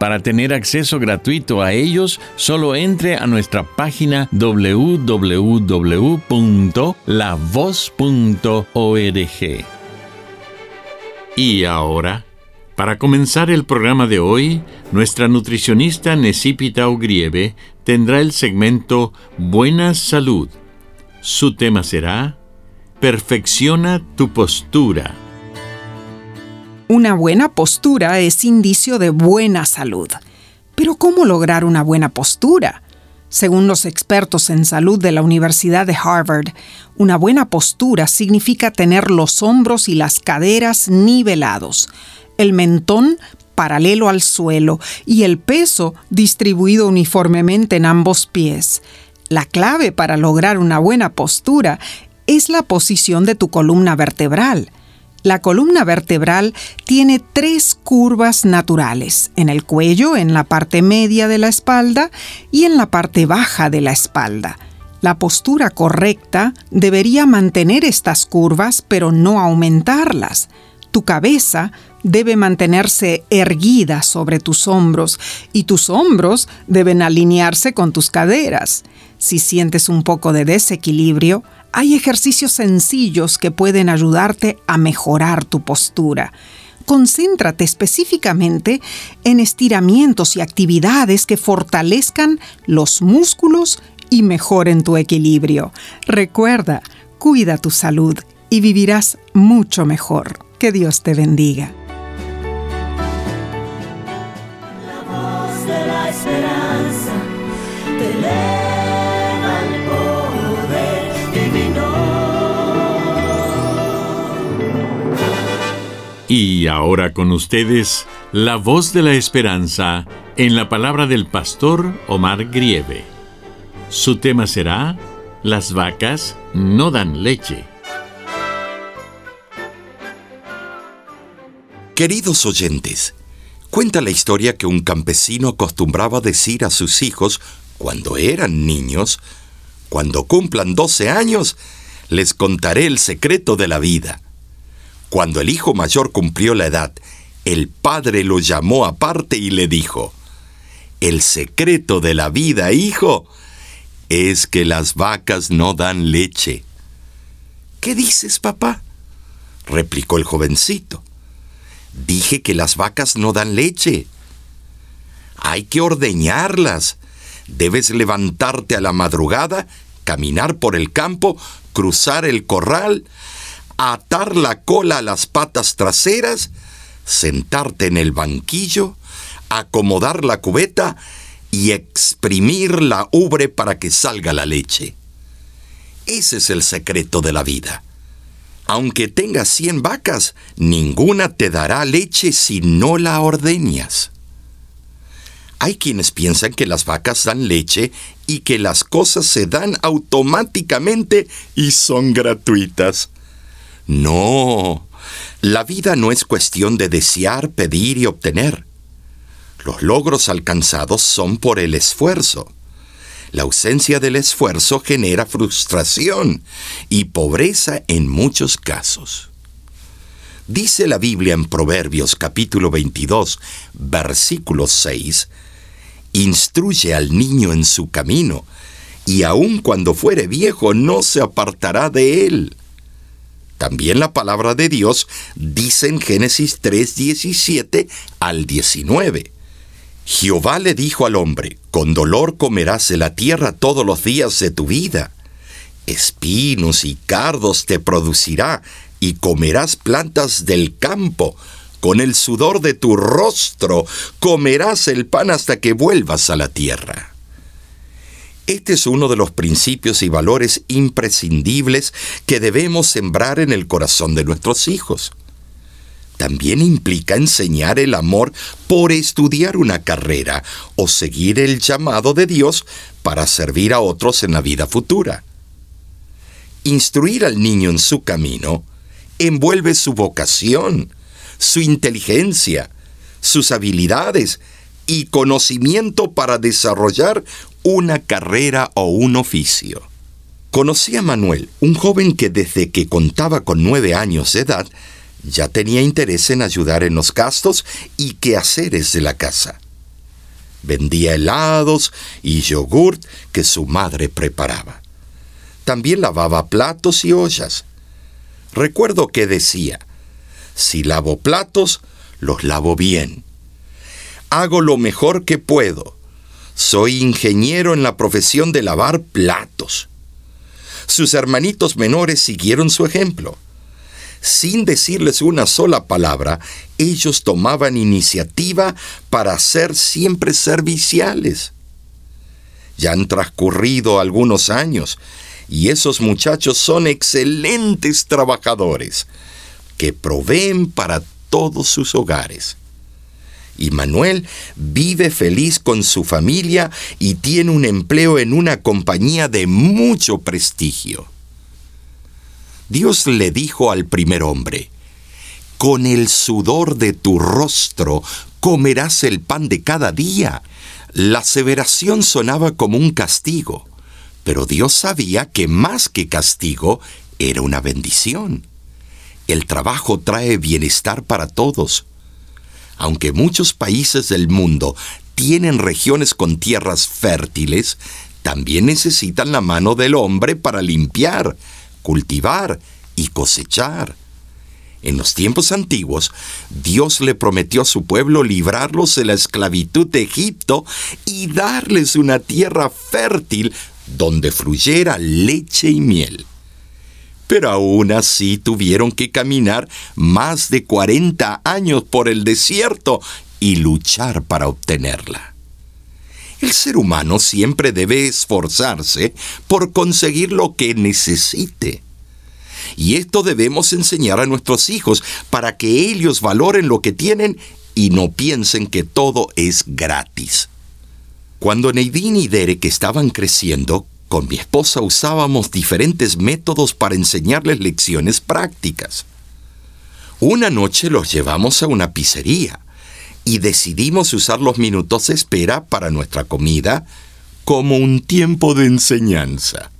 Para tener acceso gratuito a ellos, solo entre a nuestra página www.lavoz.org. Y ahora, para comenzar el programa de hoy, nuestra nutricionista Necipita Ugrieve tendrá el segmento Buena Salud. Su tema será Perfecciona tu postura. Una buena postura es indicio de buena salud. Pero ¿cómo lograr una buena postura? Según los expertos en salud de la Universidad de Harvard, una buena postura significa tener los hombros y las caderas nivelados, el mentón paralelo al suelo y el peso distribuido uniformemente en ambos pies. La clave para lograr una buena postura es la posición de tu columna vertebral. La columna vertebral tiene tres curvas naturales, en el cuello, en la parte media de la espalda y en la parte baja de la espalda. La postura correcta debería mantener estas curvas pero no aumentarlas. Tu cabeza debe mantenerse erguida sobre tus hombros y tus hombros deben alinearse con tus caderas. Si sientes un poco de desequilibrio, hay ejercicios sencillos que pueden ayudarte a mejorar tu postura. Concéntrate específicamente en estiramientos y actividades que fortalezcan los músculos y mejoren tu equilibrio. Recuerda, cuida tu salud y vivirás mucho mejor. Que Dios te bendiga. La voz de la Y ahora con ustedes, la voz de la esperanza en la palabra del pastor Omar Grieve. Su tema será, Las vacas no dan leche. Queridos oyentes, cuenta la historia que un campesino acostumbraba decir a sus hijos cuando eran niños, cuando cumplan 12 años, les contaré el secreto de la vida. Cuando el hijo mayor cumplió la edad, el padre lo llamó aparte y le dijo, El secreto de la vida, hijo, es que las vacas no dan leche. ¿Qué dices, papá? replicó el jovencito. Dije que las vacas no dan leche. Hay que ordeñarlas. Debes levantarte a la madrugada, caminar por el campo, cruzar el corral, atar la cola a las patas traseras, sentarte en el banquillo, acomodar la cubeta y exprimir la ubre para que salga la leche. Ese es el secreto de la vida. Aunque tengas cien vacas, ninguna te dará leche si no la ordeñas. Hay quienes piensan que las vacas dan leche y que las cosas se dan automáticamente y son gratuitas. No, la vida no es cuestión de desear, pedir y obtener. Los logros alcanzados son por el esfuerzo. La ausencia del esfuerzo genera frustración y pobreza en muchos casos. Dice la Biblia en Proverbios capítulo 22, versículo 6, Instruye al niño en su camino, y aun cuando fuere viejo no se apartará de él. También la palabra de Dios dice en Génesis 3, 17 al 19. Jehová le dijo al hombre, con dolor comerás de la tierra todos los días de tu vida. Espinos y cardos te producirá, y comerás plantas del campo. Con el sudor de tu rostro comerás el pan hasta que vuelvas a la tierra. Este es uno de los principios y valores imprescindibles que debemos sembrar en el corazón de nuestros hijos. También implica enseñar el amor por estudiar una carrera o seguir el llamado de Dios para servir a otros en la vida futura. Instruir al niño en su camino envuelve su vocación, su inteligencia, sus habilidades y conocimiento para desarrollar una carrera o un oficio. Conocí a Manuel, un joven que desde que contaba con nueve años de edad ya tenía interés en ayudar en los gastos y quehaceres de la casa. Vendía helados y yogurt que su madre preparaba. También lavaba platos y ollas. Recuerdo que decía, si lavo platos, los lavo bien. Hago lo mejor que puedo soy ingeniero en la profesión de lavar platos. Sus hermanitos menores siguieron su ejemplo. Sin decirles una sola palabra, ellos tomaban iniciativa para ser siempre serviciales. Ya han transcurrido algunos años y esos muchachos son excelentes trabajadores que proveen para todos sus hogares y Manuel vive feliz con su familia y tiene un empleo en una compañía de mucho prestigio. Dios le dijo al primer hombre, con el sudor de tu rostro comerás el pan de cada día. La aseveración sonaba como un castigo, pero Dios sabía que más que castigo era una bendición. El trabajo trae bienestar para todos, aunque muchos países del mundo tienen regiones con tierras fértiles, también necesitan la mano del hombre para limpiar, cultivar y cosechar. En los tiempos antiguos, Dios le prometió a su pueblo librarlos de la esclavitud de Egipto y darles una tierra fértil donde fluyera leche y miel pero aún así tuvieron que caminar más de 40 años por el desierto y luchar para obtenerla. El ser humano siempre debe esforzarse por conseguir lo que necesite. Y esto debemos enseñar a nuestros hijos para que ellos valoren lo que tienen y no piensen que todo es gratis. Cuando Neidín y Derek estaban creciendo, con mi esposa usábamos diferentes métodos para enseñarles lecciones prácticas. Una noche los llevamos a una pizzería y decidimos usar los minutos de espera para nuestra comida como un tiempo de enseñanza.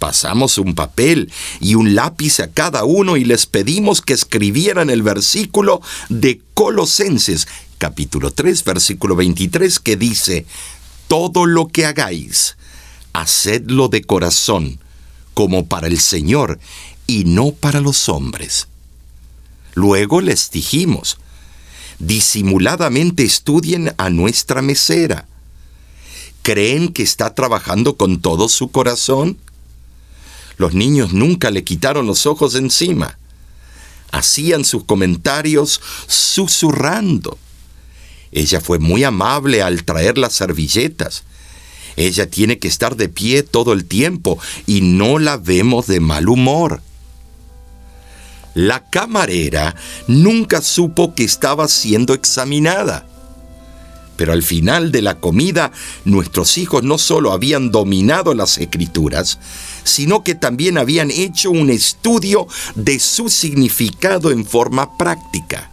Pasamos un papel y un lápiz a cada uno y les pedimos que escribieran el versículo de Colosenses, capítulo 3, versículo 23, que dice, Todo lo que hagáis, hacedlo de corazón, como para el Señor y no para los hombres. Luego les dijimos, disimuladamente estudien a nuestra mesera. ¿Creen que está trabajando con todo su corazón? Los niños nunca le quitaron los ojos encima. Hacían sus comentarios susurrando. Ella fue muy amable al traer las servilletas ella tiene que estar de pie todo el tiempo y no la vemos de mal humor. La camarera nunca supo que estaba siendo examinada. Pero al final de la comida, nuestros hijos no solo habían dominado las escrituras, sino que también habían hecho un estudio de su significado en forma práctica.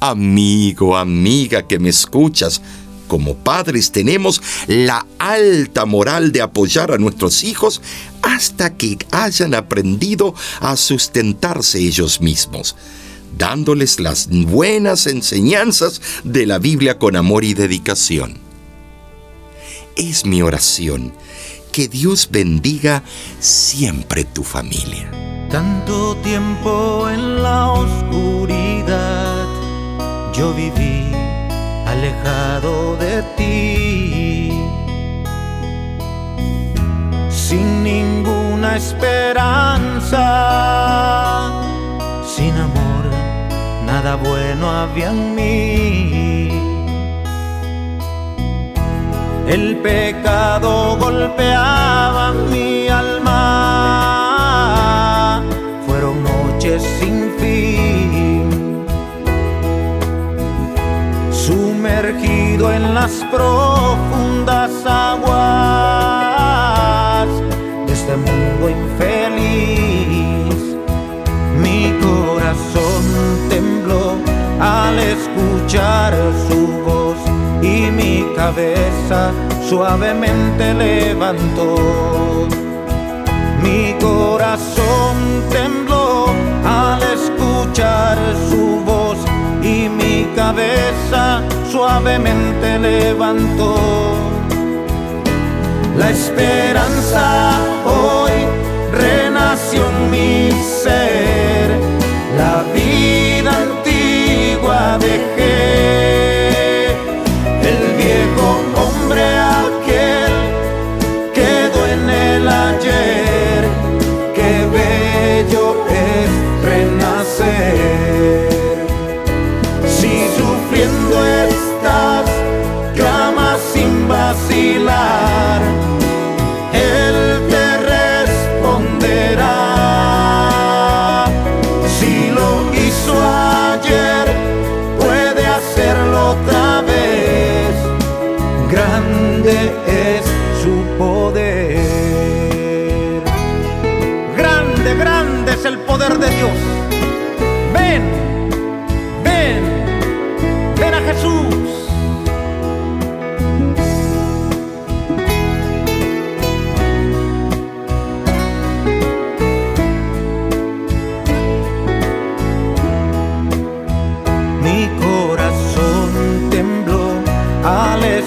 Amigo, amiga que me escuchas, como padres tenemos la alta moral de apoyar a nuestros hijos hasta que hayan aprendido a sustentarse ellos mismos, dándoles las buenas enseñanzas de la Biblia con amor y dedicación. Es mi oración que Dios bendiga siempre tu familia. Tanto tiempo en la oscuridad yo viví alejado de ti, sin ninguna esperanza, sin amor, nada bueno había en mí. El pecado golpeaba mi alma, en las profundas aguas de este mundo infeliz. Mi corazón tembló al escuchar su voz y mi cabeza suavemente levantó. Mi corazón tembló al escuchar su voz mi cabeza suavemente levantó. La esperanza hoy renació en mi ser, Grande es su poder. Grande, grande es el poder de Dios.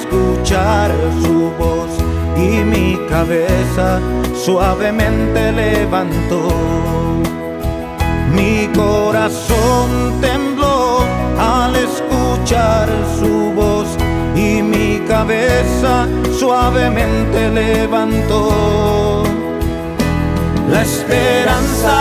Escuchar su voz y mi cabeza suavemente levantó. Mi corazón tembló al escuchar su voz y mi cabeza suavemente levantó. La esperanza